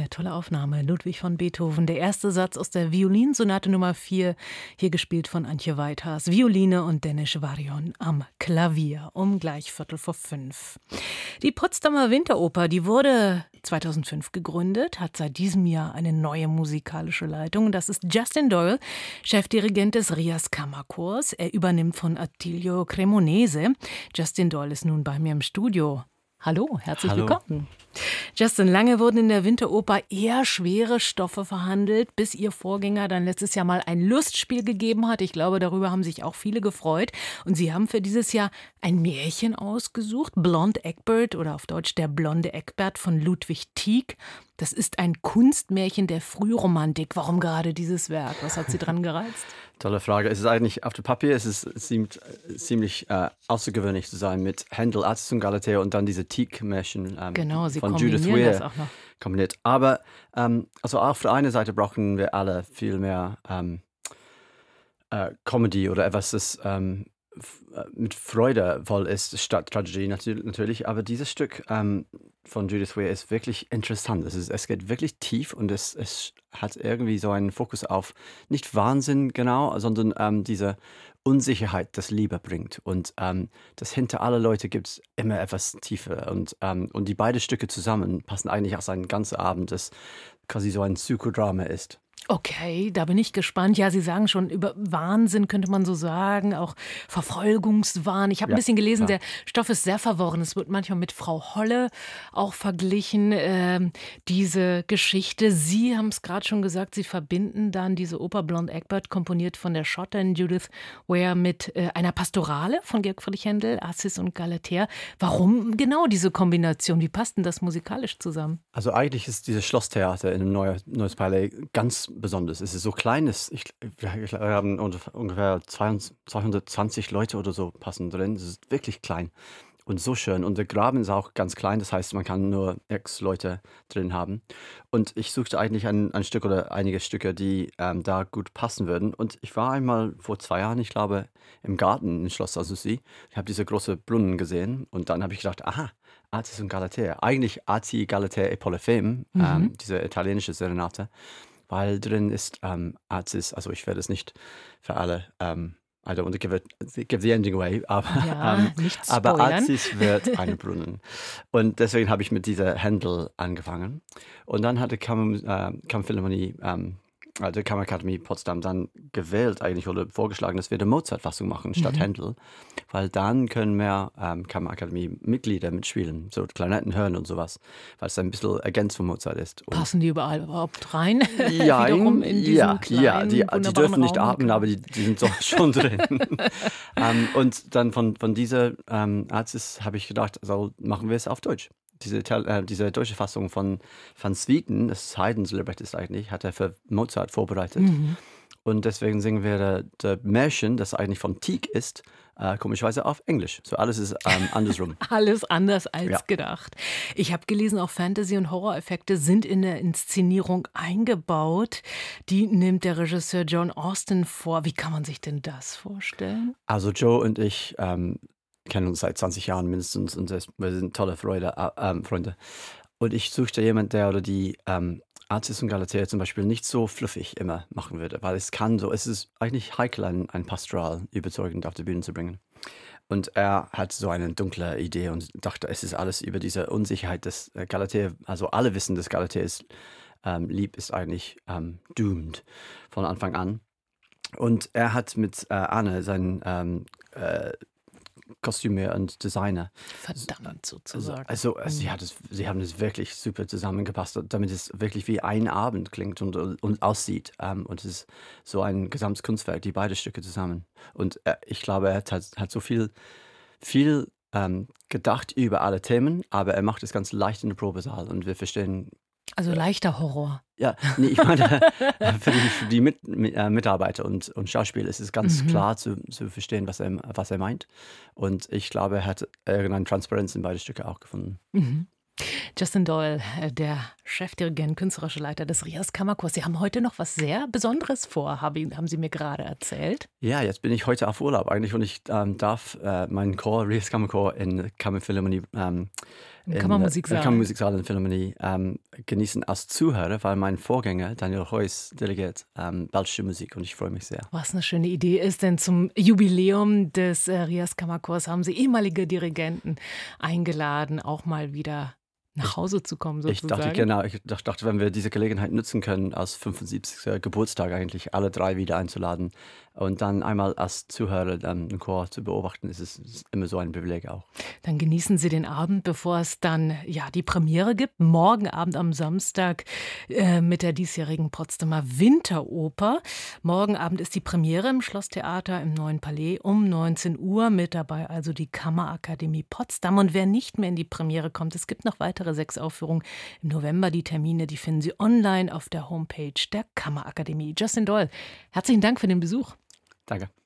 Eine tolle Aufnahme. Ludwig von Beethoven. Der erste Satz aus der Violinsonate Nummer 4, hier gespielt von Antje Weithas. Violine und Dennis Varion am Klavier um gleich Viertel vor fünf. Die Potsdamer Winteroper, die wurde 2005 gegründet, hat seit diesem Jahr eine neue musikalische Leitung. Das ist Justin Doyle, Chefdirigent des Rias Kammerchors. Er übernimmt von Attilio Cremonese. Justin Doyle ist nun bei mir im Studio. Hallo, herzlich Hallo. willkommen. Justin, lange wurden in der Winteroper eher schwere Stoffe verhandelt, bis ihr Vorgänger dann letztes Jahr mal ein Lustspiel gegeben hat. Ich glaube, darüber haben sich auch viele gefreut. Und Sie haben für dieses Jahr ein Märchen ausgesucht, Blond Egbert oder auf Deutsch der blonde Egbert von Ludwig Tieck. Das ist ein Kunstmärchen der Frühromantik. Warum gerade dieses Werk? Was hat Sie dran gereizt? Tolle Frage. Es ist eigentlich auf dem Papier es ist ziemlich, ziemlich äh, außergewöhnlich zu sein mit Händel, Artis und Galatea und dann diese Teak-Märchen ähm, Genau, Sie von Judith Weir kombiniert. Aber ähm, also auf der einen Seite brauchen wir alle viel mehr ähm, äh, Comedy oder etwas, das ähm, äh, mit Freude voll ist, statt Tragödie natür- natürlich. Aber dieses Stück ähm, von Judith Weir ist wirklich interessant. Es, ist, es geht wirklich tief und es, es hat irgendwie so einen Fokus auf nicht Wahnsinn genau, sondern ähm, diese Unsicherheit, das Liebe bringt. Und ähm, das hinter alle Leute gibt es immer etwas tiefer. Und, ähm, und die beiden Stücke zusammen passen eigentlich als ein ganzer Abend, das quasi so ein Psychodrama ist. Okay, da bin ich gespannt. Ja, Sie sagen schon, über Wahnsinn könnte man so sagen, auch Verfolgungswahn. Ich habe ein Ja, bisschen gelesen, klar. der Stoff ist sehr verworren. Es wird manchmal mit Frau Holle auch verglichen, ähm, diese Geschichte. Sie haben es gerade schon gesagt, Sie verbinden dann diese Oper Blond Egbert, komponiert von der Schottin Judith Ware, mit äh, einer Pastorale von Georg Friedrich Händel, Assis und Galatea. Warum genau diese Kombination? Wie passt denn das musikalisch zusammen? Also eigentlich ist dieses Schlosstheater in einem Neue, Neues Palais ganz besonders. Es ist so klein, es- ich, wir haben ungef- ungefähr 200 220 Leute oder so passen drin. Es ist wirklich klein und so schön. Und der Graben ist auch ganz klein, das heißt, man kann nur sechs Leute drin haben. Und ich suchte eigentlich ein, ein Stück oder einige Stücke, die ähm, da gut passen würden. Und ich war einmal vor zwei Jahren, ich glaube, im Garten in Schloss Asussi. Ich habe diese große Brunnen gesehen und dann habe ich gedacht, aha, Artis und Galatea. Eigentlich Arti, Galatea e Polyphem, ähm, diese italienische Serenate, weil drin ist ähm, Artis, also ich werde es nicht für alle, ähm, I don't want to give, it, give the ending away, aber, Ja, ähm, aber. Artis wird ein Brunnen. Und deswegen habe ich mit dieser Händel angefangen. Und dann hatte Kam äh, ähm, die Kammerakademie Potsdam dann gewählt eigentlich oder vorgeschlagen, dass wir die Mozart-Fassung machen statt Händel, weil dann können mehr ähm, Kammerakademie-Mitglieder mitspielen, so Klarinetten hören und sowas, weil es ein bisschen ergänzt von Mozart ist. Und Passen die überall überhaupt rein? ja, in ja, kleinen, ja, die, die dürfen nicht Raum. atmen, aber die, die sind so schon drin. ähm, und dann von, von dieser ähm, Arztes habe ich gedacht, also machen wir es auf Deutsch. Diese, äh, diese deutsche Fassung von Van Swieten, das Haydns Librettist eigentlich, hat er für Mozart vorbereitet. Mhm. Und deswegen singen wir der, der Märchen, das eigentlich von Tieck ist, äh, komischerweise auf Englisch. So alles ist ähm, andersrum. Alles anders als Ja. gedacht. Ich habe gelesen, auch Fantasy- und Horror-Effekte sind in der Inszenierung eingebaut. Die nimmt der Regisseur John Austin vor. Wie kann man sich denn das vorstellen? Also Joe und ich ähm, kennen uns seit 20 Jahren mindestens und wir sind tolle Freude, äh, ähm, Freunde. Und ich suchte jemanden, der oder die ähm, Artis und Galatea zum Beispiel nicht so fluffig immer machen würde, weil es kann so, es ist eigentlich heikel, ein, ein Pastoral überzeugend auf die Bühne zu bringen. Und er hat so eine dunkle Idee und dachte, es ist alles über diese Unsicherheit, dass äh, Galatea, also alle wissen, dass Galatea ist ähm, lieb, ist eigentlich ähm, doomed von Anfang an. Und er hat mit äh, Anne, seinen ähm, äh, Kostümier und Designer, Verdammt also, sozusagen. also äh, sie, hat es, sie haben es wirklich super zusammengepasst, damit es wirklich wie ein Abend klingt und, und aussieht. Ähm, und es ist so ein gesamtes Kunstwerk, die beide Stücke zusammen. Und äh, ich glaube, er hat, hat so viel, viel ähm, gedacht über alle Themen, aber er macht es ganz leicht in der Probesaal und wir verstehen also leichter Horror. Ja, nee, ich meine, für die, für die Mit, äh, Mitarbeiter und, und Schauspieler ist es ganz Mhm. klar zu, zu verstehen, was er, was er meint. Und ich glaube, er hat irgendeine Transparenz in beide Stücke auch gefunden. Mhm. Justin Doyle, äh, der Chefdirigent, künstlerischer Leiter des Rias Kammerchors. Sie haben heute noch was sehr Besonderes vor, haben Sie mir gerade erzählt. Ja, jetzt bin ich heute auf Urlaub eigentlich und ich ähm, darf äh, meinen Chor, Rias Kammerchor in Kammerphilharmonie ähm, Im Kammermusiksaal. In, Kammermusiksaal in Philharmonie ähm, genießen als Zuhörer, weil mein Vorgänger Daniel Reuss delegiert ähm, belgische Musik und ich freue mich sehr. Was eine schöne Idee ist, denn zum Jubiläum des äh, Rias Kammerchors haben Sie ehemalige Dirigenten eingeladen, auch mal wieder nach Hause zu kommen, sozusagen. Ich dachte, genau, ich dachte, wenn wir diese Gelegenheit nutzen können, als 75. Geburtstag eigentlich alle drei wieder einzuladen und dann einmal als Zuhörer dann einen Chor zu beobachten, ist es immer so ein Privileg auch. Dann genießen Sie den Abend, bevor es dann ja die Premiere gibt, morgen Abend am Samstag äh, mit der diesjährigen Potsdamer Winteroper. Morgen Abend ist die Premiere im Schlosstheater im Neuen Palais um 19 Uhr. Mit dabei also die Kammerakademie Potsdam. Und wer nicht mehr in die Premiere kommt, es gibt noch weitere sechs Aufführungen im November. Die Termine, die finden Sie online auf der Homepage der Kammerakademie. Justin Doyle, herzlichen Dank für den Besuch. Danke.